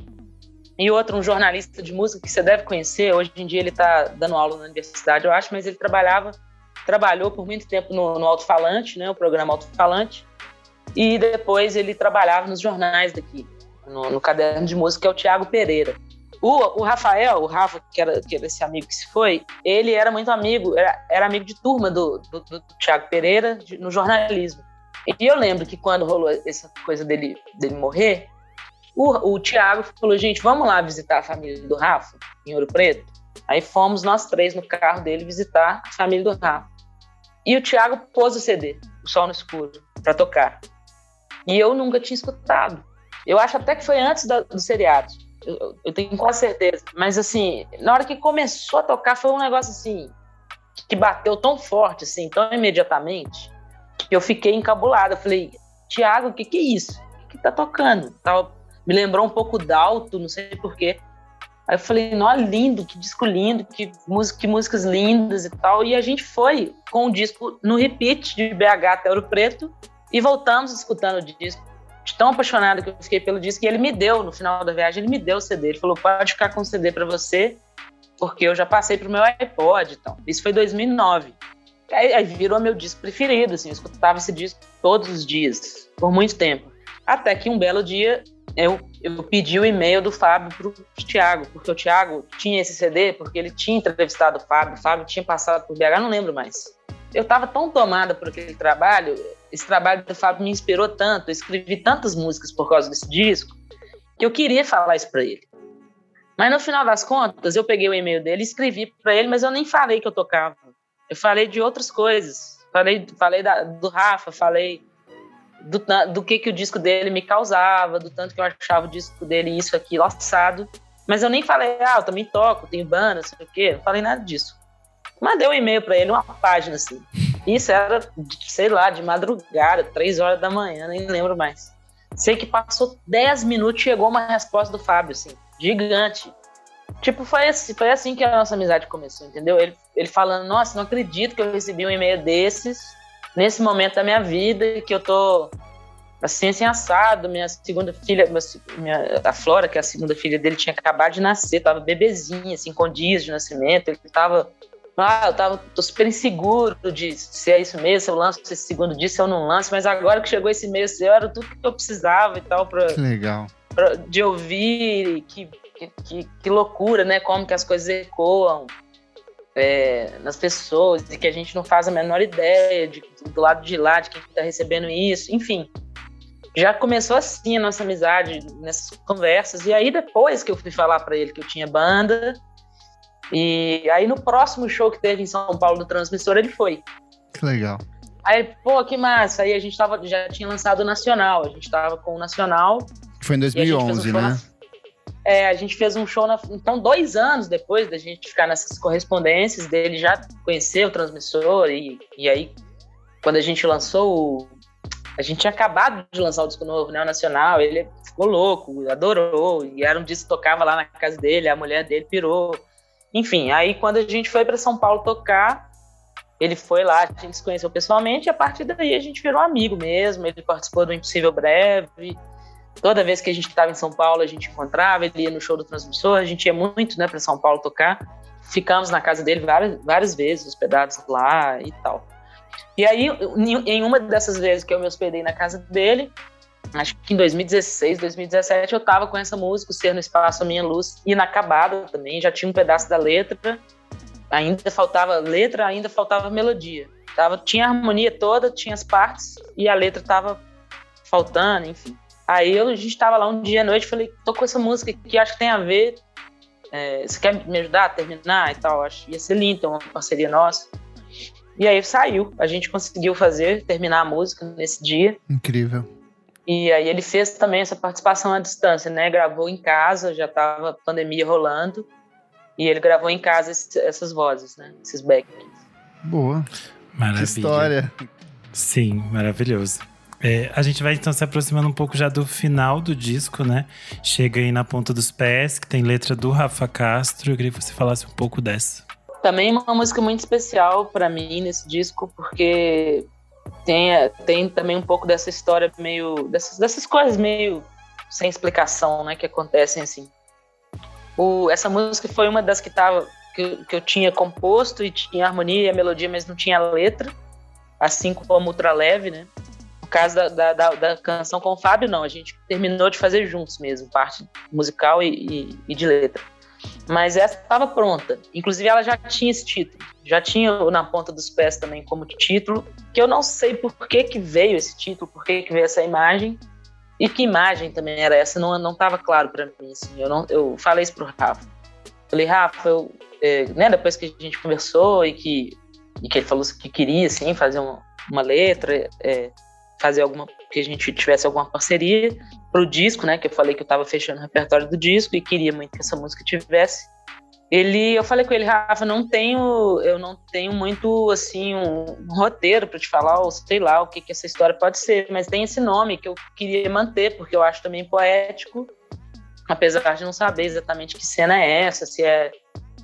e outro, um jornalista de música que você deve conhecer. Hoje em dia ele está dando aula na universidade, eu acho, mas ele trabalhava, trabalhou por muito tempo no, no Alto-Falante, né, o programa Alto-Falante, e depois ele trabalhava nos jornais daqui, no, no caderno de música, que é o Tiago Pereira. O, o, Rafael, o Rafa, que era, que era esse amigo que se foi, ele era muito amigo, era, era amigo de turma do, do, do Tiago Pereira de, no jornalismo. E eu lembro que quando rolou essa coisa dele, dele morrer, o, o Tiago falou, gente, vamos lá visitar a família do Rafa, em Ouro Preto? Aí fomos nós três no carro dele visitar a família do Rafa. E o Tiago pôs o CD, O Sol no Escuro, para tocar. E eu nunca tinha escutado. Eu acho até que foi antes da, do seriado. Eu, eu, tenho quase certeza. Mas assim, na hora que começou a tocar, foi um negócio assim que bateu tão forte, assim, tão imediatamente, que eu fiquei encabulado. Eu falei, Tiago, o que, que é isso? O que, que tá tocando? Tava me lembrou um pouco Dalto, não sei porquê. Aí eu falei, nossa, lindo, que disco lindo, que, música, que músicas lindas e tal. E a gente foi com o disco no repeat de BH até Ouro Preto e voltamos escutando o disco. Tão apaixonado que eu fiquei pelo disco. E ele me deu, no final da viagem, ele me deu o CD. Ele falou, pode ficar com o CD para você, porque eu já passei pro meu iPod. Então. Isso foi 2009. Aí, aí virou meu disco preferido, assim. Eu escutava esse disco todos os dias, por muito tempo. Até que um belo dia eu, eu pedi o e-mail do Fábio para o Thiago, porque o Thiago tinha esse CD, porque ele tinha entrevistado o Fábio, o Fábio tinha passado por BH, não lembro mais. Eu estava tão tomada por aquele trabalho, esse trabalho do Fábio me inspirou tanto, eu escrevi tantas músicas por causa desse disco, que eu queria falar isso para ele. Mas no final das contas, eu peguei o e-mail dele, escrevi para ele, mas eu nem falei que eu tocava. Eu falei de outras coisas. Falei, falei da, do Rafa, falei do, do que, que o disco dele me causava, do tanto que eu achava o disco dele isso aqui laçado. Mas eu nem falei, ah, eu também toco, tenho banda, não sei o quê, não falei nada disso. Mandei um e-mail para ele, uma página assim. Isso era, sei lá, de madrugada, três horas da manhã, nem lembro mais. Sei que passou dez minutos chegou uma resposta do Fábio, assim, gigante. Tipo, foi assim, foi assim que a nossa amizade começou, entendeu? Ele, ele falando, nossa, não acredito que eu recebi um e-mail desses nesse momento da minha vida que eu tô assim, assim assado. Minha segunda filha, minha, a Flora, que é a segunda filha dele, tinha acabado de nascer, tava bebezinha, assim, com dias de nascimento. Ele tava. Ah, eu tava tô super inseguro de se é isso mesmo, se eu lanço esse segundo dia, se eu não lanço, mas agora que chegou esse mês seu, era tudo que eu precisava e tal. Pra, que legal. Pra, de ouvir, que, que, que loucura, né? Como que as coisas ecoam é, nas pessoas e que a gente não faz a menor ideia de, do lado de lá, de quem está recebendo isso, enfim. Já começou assim a nossa amizade nessas conversas. E aí, depois que eu fui falar para ele que eu tinha banda, e aí no próximo show que teve em São Paulo do Transmissor, ele foi. Que legal. Aí, pô, que massa. Aí a gente tava, já tinha lançado o Nacional, a gente tava com o Nacional. Foi em 2011, um né? Na, é, a gente fez um show, na, então, dois anos depois da gente ficar nessas correspondências, dele já conhecer o transmissor, e, e aí, quando a gente lançou o, a gente tinha acabado de lançar o disco novo, né, o Nacional, ele ficou louco, adorou, e era um disco que tocava lá na casa dele, a mulher dele pirou. Enfim, aí quando a gente foi para São Paulo tocar, ele foi lá, a gente se conheceu pessoalmente, e a partir daí a gente virou amigo mesmo, ele participou do Impossível Breve, toda vez que a gente estava em São Paulo a gente encontrava, ele ia no show do Transmissor, a gente ia muito, né, para São Paulo tocar, ficamos na casa dele várias, várias vezes, hospedados lá e tal. E aí, em uma dessas vezes que eu me hospedei na casa dele, acho que em 2016, 2017, eu tava com essa música, o Ser no Espaço, a Minha Luz, inacabada também, já tinha um pedaço da letra, ainda faltava letra, ainda faltava melodia. Tava, tinha a harmonia toda, tinha as partes, e a letra tava faltando, enfim. Aí eu, a gente tava lá um dia à noite, falei, tô com essa música que acho que tem a ver, é, você quer me ajudar a terminar e tal? Acho ia ser lindo uma parceria nossa. E aí saiu. A gente conseguiu fazer, terminar a música nesse dia. Incrível. E aí ele fez também essa participação à distância, né? Gravou em casa, já tava pandemia rolando. E ele gravou em casa essas vozes, né? Esses backs. Boa. Maravilha. Que história. Sim, maravilhoso. É, a gente vai então se aproximando um pouco já do final do disco, né? Chega aí na ponta dos pés, que tem letra do Rafa Castro. Eu queria que você falasse um pouco dessa. Também uma música muito especial para mim nesse disco, porque tem, tem também um pouco dessa história meio. dessas, dessas coisas meio sem explicação, né? Que acontecem assim. O, essa música foi uma das que, tava, que, que eu tinha composto e tinha harmonia e a melodia, mas não tinha letra. Assim como Ultra Leve, né? No caso da, da, da, da, canção com o Fábio, não. A gente terminou de fazer juntos mesmo, parte musical e, e, e de letra. Mas essa estava pronta. Inclusive, ela já tinha esse título. Já tinha Na Ponta dos Pés também como título, que eu não sei por que, que veio esse título, por que, que veio essa imagem. E que imagem também era essa, não não estava claro para mim. Assim. Eu, não, eu falei isso pro Rafa. Falei, Rafa, eu, é, né, depois que a gente conversou e que, e que ele falou que queria assim, fazer uma, uma letra, é, fazer alguma que a gente tivesse alguma parceria pro disco, né? Que eu falei que eu tava fechando o repertório do disco e queria muito que essa música tivesse. Ele, eu falei com ele, Rafa, não tenho, eu não tenho muito assim um, um roteiro para te falar, ou sei lá o que que essa história pode ser, mas tem esse nome que eu queria manter porque eu acho também poético, apesar de não saber exatamente que cena é essa, se é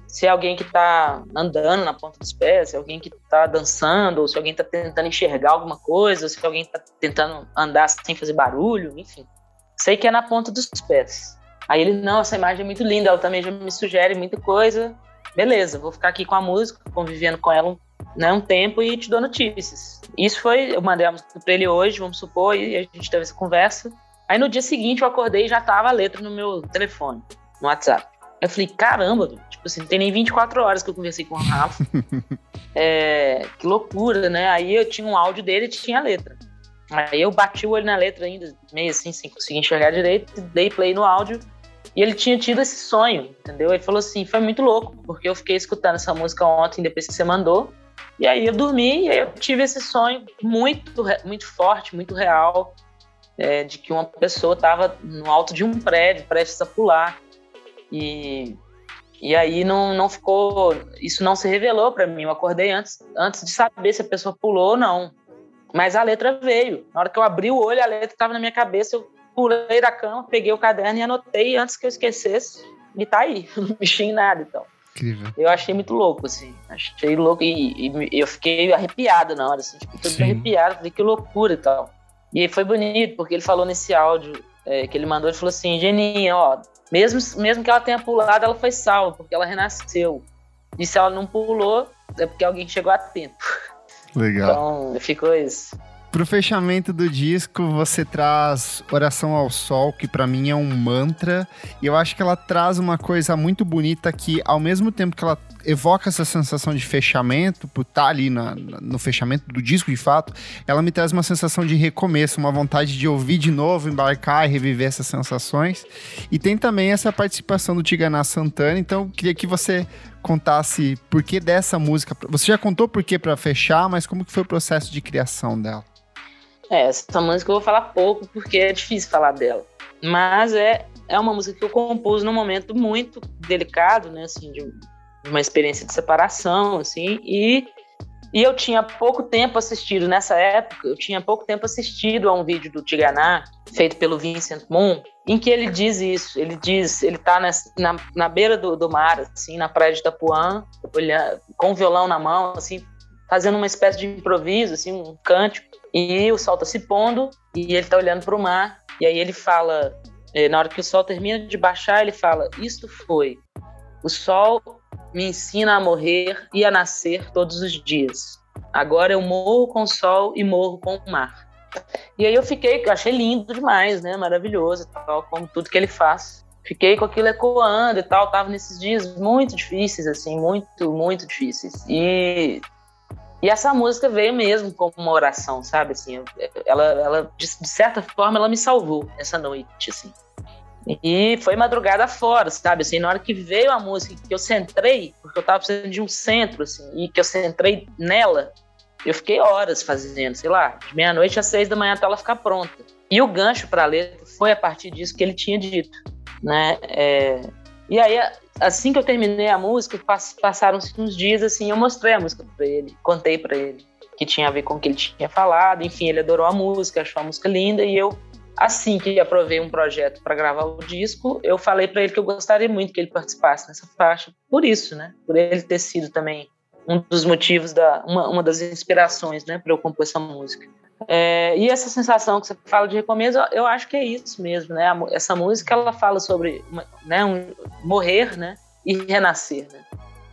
se é alguém que está andando na ponta dos pés, se é alguém que está dançando, ou se alguém está tentando enxergar alguma coisa, ou se alguém está tentando andar sem fazer barulho, enfim. Sei que é na ponta dos pés. Aí ele, não, essa imagem é muito linda, ela também já me sugere muita coisa. Beleza, vou ficar aqui com a música, convivendo com ela um, né, um tempo e te dou notícias. Isso foi, eu mandei a música para ele hoje, vamos supor, e a gente teve essa conversa. Aí no dia seguinte eu acordei e já tava a letra no meu telefone, no WhatsApp. Eu falei, caramba, tipo assim, não tem nem 24 horas que eu conversei com o Rafa. é, que loucura, né? Aí eu tinha um áudio dele e tinha a letra. Aí eu bati o olho na letra ainda, meio assim, sem conseguir enxergar direito, dei play no áudio e ele tinha tido esse sonho, entendeu? Ele falou assim: foi muito louco, porque eu fiquei escutando essa música ontem, depois que você mandou, e aí eu dormi e aí eu tive esse sonho muito, muito forte, muito real, é, de que uma pessoa estava no alto de um prédio, prestes a pular. E, e aí não, não ficou. Isso não se revelou para mim. Eu acordei antes, antes de saber se a pessoa pulou ou não. Mas a letra veio. Na hora que eu abri o olho, a letra estava na minha cabeça. Eu pulei da cama, peguei o caderno e anotei antes que eu esquecesse. E tá aí. Não mexi em nada, então. Incrível. Eu achei muito louco, assim. Achei louco e, e eu fiquei arrepiado na hora, assim. Tipo, todo arrepiado. Falei, que loucura e tal. E foi bonito, porque ele falou nesse áudio é, que ele mandou, ele falou assim, Geninha, ó, mesmo, mesmo que ela tenha pulado, ela foi salva, porque ela renasceu. E se ela não pulou, é porque alguém chegou a tempo. Legal. Então, ficou isso. Pro fechamento do disco, você traz Oração ao Sol, que para mim é um mantra, e eu acho que ela traz uma coisa muito bonita que, ao mesmo tempo que ela evoca essa sensação de fechamento, por estar tá ali na, no fechamento do disco de fato, ela me traz uma sensação de recomeço, uma vontade de ouvir de novo, embarcar e reviver essas sensações. E tem também essa participação do Tiganá Santana, então queria que você contasse por que dessa música. Você já contou por que para fechar, mas como que foi o processo de criação dela? É, essa música eu vou falar pouco porque é difícil falar dela. Mas é, é uma música que eu compus num momento muito delicado, né, assim, de uma experiência de separação, assim, e E eu tinha pouco tempo assistido, nessa época, eu tinha pouco tempo assistido a um vídeo do Tiganá, feito pelo Vincent Moon, em que ele diz isso. Ele diz, ele tá na, na beira do, do mar, assim, na praia de Itapuã, olhando, com o violão na mão, assim, fazendo uma espécie de improviso, assim, um cântico. E o sol tá se pondo e ele tá olhando para o mar. E aí ele fala, eh, na hora que o sol termina de baixar, ele fala: Isto foi. O sol me ensina a morrer e a nascer todos os dias. Agora eu morro com o sol e morro com o mar. E aí eu fiquei, achei lindo demais, né? Maravilhoso, tal, como tudo que ele faz. Fiquei com aquilo ecoando e tal. Tava nesses dias muito difíceis, assim, muito, muito difíceis. E e essa música veio mesmo como uma oração, sabe? Assim, ela, ela de certa forma, ela me salvou essa noite, assim. E foi madrugada fora, sabe? Assim, na hora que veio a música, que eu centrei, porque eu tava precisando de um centro, assim, e que eu centrei nela, eu fiquei horas fazendo, sei lá, de meia-noite às seis da manhã até ela ficar pronta. E o gancho para a letra foi a partir disso que ele tinha dito, né? É... E aí, assim que eu terminei a música, passaram-se uns dias, assim, eu mostrei a música para ele, contei para ele que tinha a ver com o que ele tinha falado, enfim, ele adorou a música, achou a música linda e eu Assim que aprovei um projeto para gravar o disco, eu falei para ele que eu gostaria muito que ele participasse nessa faixa. Por isso, né? Por ele ter sido também um dos motivos da uma, uma das inspirações, né, para eu compor essa música. É, e essa sensação que você fala de recomeço, eu acho que é isso mesmo, né? Essa música ela fala sobre, né, um, morrer, né, e renascer, né?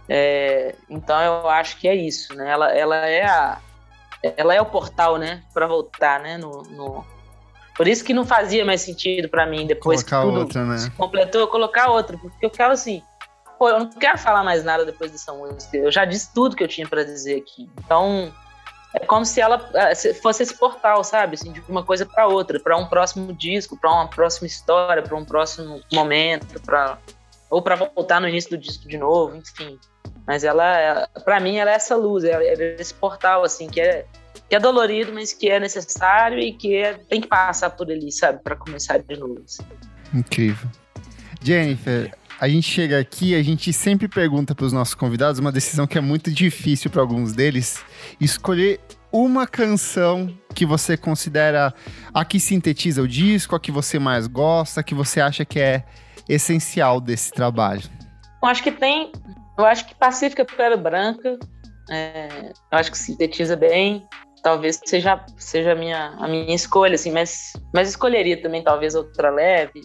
É, então eu acho que é isso, né? Ela, ela é a, ela é o portal, né, para voltar, né, no, no por isso que não fazia mais sentido para mim depois colocar que tudo outra, né? se completou, colocar outra, porque eu ficava assim, pô, eu não quero falar mais nada depois dessa música. Eu já disse tudo que eu tinha para dizer aqui. Então, é como se ela é, fosse esse portal, sabe? Assim, de uma coisa para outra, para um próximo disco, para uma próxima história, para um próximo momento, para ou para voltar no início do disco de novo, enfim. Mas ela, para mim, ela é essa luz, é, é esse portal assim que é que é dolorido, mas que é necessário e que é, tem que passar por ali, sabe, para começar de novo. Assim. Incrível. Jennifer, a gente chega aqui, a gente sempre pergunta para os nossos convidados uma decisão que é muito difícil para alguns deles, escolher uma canção que você considera a que sintetiza o disco, a que você mais gosta, a que você acha que é essencial desse trabalho. Eu acho que tem, eu acho que Pacífica Pele Branca, é, eu acho que sintetiza bem talvez seja seja a minha a minha escolha assim mas mas escolheria também talvez outra leve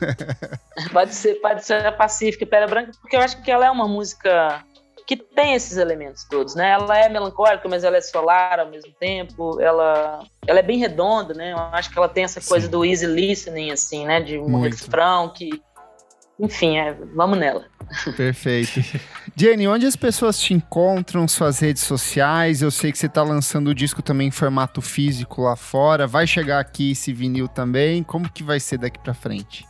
pode ser pode ser a Pacífica e Pele Branca porque eu acho que ela é uma música que tem esses elementos todos né ela é melancólica mas ela é solar ao mesmo tempo ela ela é bem redonda né eu acho que ela tem essa coisa Sim. do easy listening assim né de um Muito. refrão que enfim, é, vamos nela. Perfeito. Jenny, onde as pessoas te encontram, suas redes sociais? Eu sei que você está lançando o disco também em formato físico lá fora. Vai chegar aqui esse vinil também? Como que vai ser daqui para frente?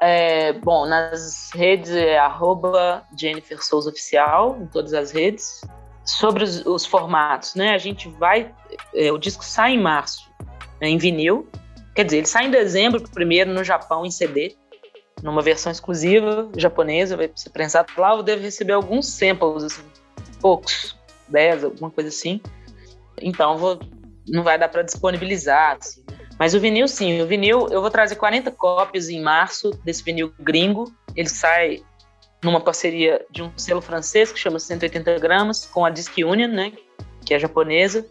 É, bom, nas redes é arroba Jennifer Souza Oficial, em todas as redes. Sobre os, os formatos, né? A gente vai. É, o disco sai em março, né, em vinil. Quer dizer, ele sai em dezembro, primeiro no Japão, em CD numa versão exclusiva japonesa, vai ser prensado lá, eu devo receber alguns samples, assim, poucos, 10, alguma coisa assim. Então, vou, não vai dar para disponibilizar, assim. Mas o vinil, sim. O vinil, eu vou trazer 40 cópias em março desse vinil gringo. Ele sai numa parceria de um selo francês que chama 180 gramas, com a Disc Union, né, que é japonesa.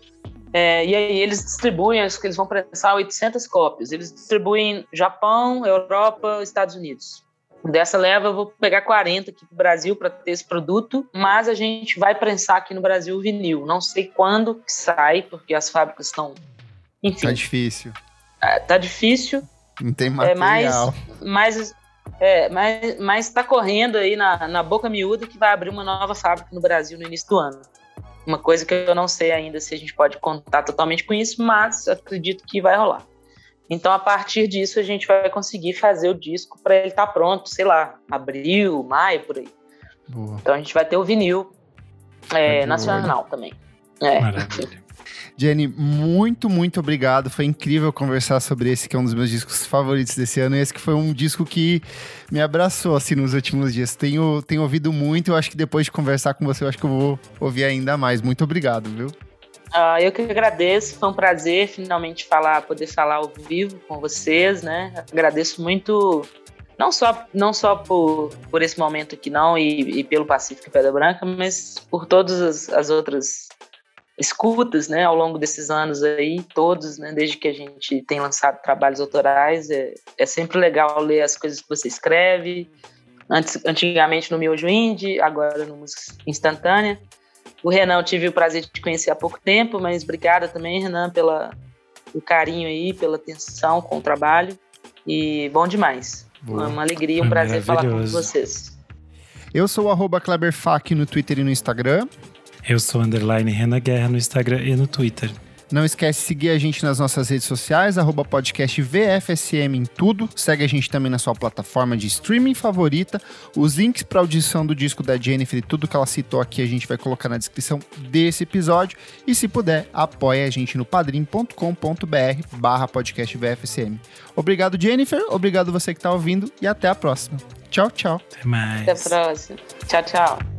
É, e aí eles distribuem, acho que eles vão prensar 800 cópias. Eles distribuem Japão, Europa, Estados Unidos. Dessa leva, eu vou pegar 40 aqui para o Brasil para ter esse produto, mas a gente vai prensar aqui no Brasil o vinil. Não sei quando sai, porque as fábricas estão. Enfim. Tá difícil. É, tá difícil. Não tem material. É, mas, mas, é, mas, mas tá correndo aí na, na boca miúda que vai abrir uma nova fábrica no Brasil no início do ano. Uma coisa que eu não sei ainda se a gente pode contar totalmente com isso, mas acredito que vai rolar. Então, a partir disso, a gente vai conseguir fazer o disco para ele estar tá pronto, sei lá, abril, maio, por aí. Boa. Então, a gente vai ter o vinil é, nacional olho. também. É. Maravilha. Jenny, muito, muito obrigado. Foi incrível conversar sobre esse que é um dos meus discos favoritos desse ano. E esse que foi um disco que me abraçou assim nos últimos dias. Tenho, tenho ouvido muito. Eu acho que depois de conversar com você, eu acho que eu vou ouvir ainda mais. Muito obrigado, viu? Uh, eu que agradeço, foi um prazer finalmente falar, poder falar ao vivo com vocês, né? Agradeço muito, não só, não só por, por esse momento aqui não e, e pelo Pacífico Pedra Branca, mas por todas as, as, outras escutas, né? Ao longo desses anos aí, todos, né? Desde que a gente tem lançado trabalhos autorais, é, é sempre legal ler as coisas que você escreve. Antes, antigamente no Miojo Indie, agora no Música Instantânea. O Renan eu tive o prazer de conhecer há pouco tempo, mas obrigada também, Renan, pela, pelo carinho aí, pela atenção com o trabalho. E bom demais. Boa. Uma alegria, um prazer falar com vocês. Eu sou o arroba Kleberfac no Twitter e no Instagram. Eu sou underline Renan Guerra no Instagram e no Twitter. Não esquece de seguir a gente nas nossas redes sociais, arroba podcast VFSM em tudo. Segue a gente também na sua plataforma de streaming favorita. Os links para audição do disco da Jennifer e tudo que ela citou aqui a gente vai colocar na descrição desse episódio. E se puder, apoie a gente no padrim.com.br barra podcast VFSM. Obrigado, Jennifer. Obrigado você que está ouvindo e até a próxima. Tchau, tchau. Até mais. Até a próxima. Tchau, tchau.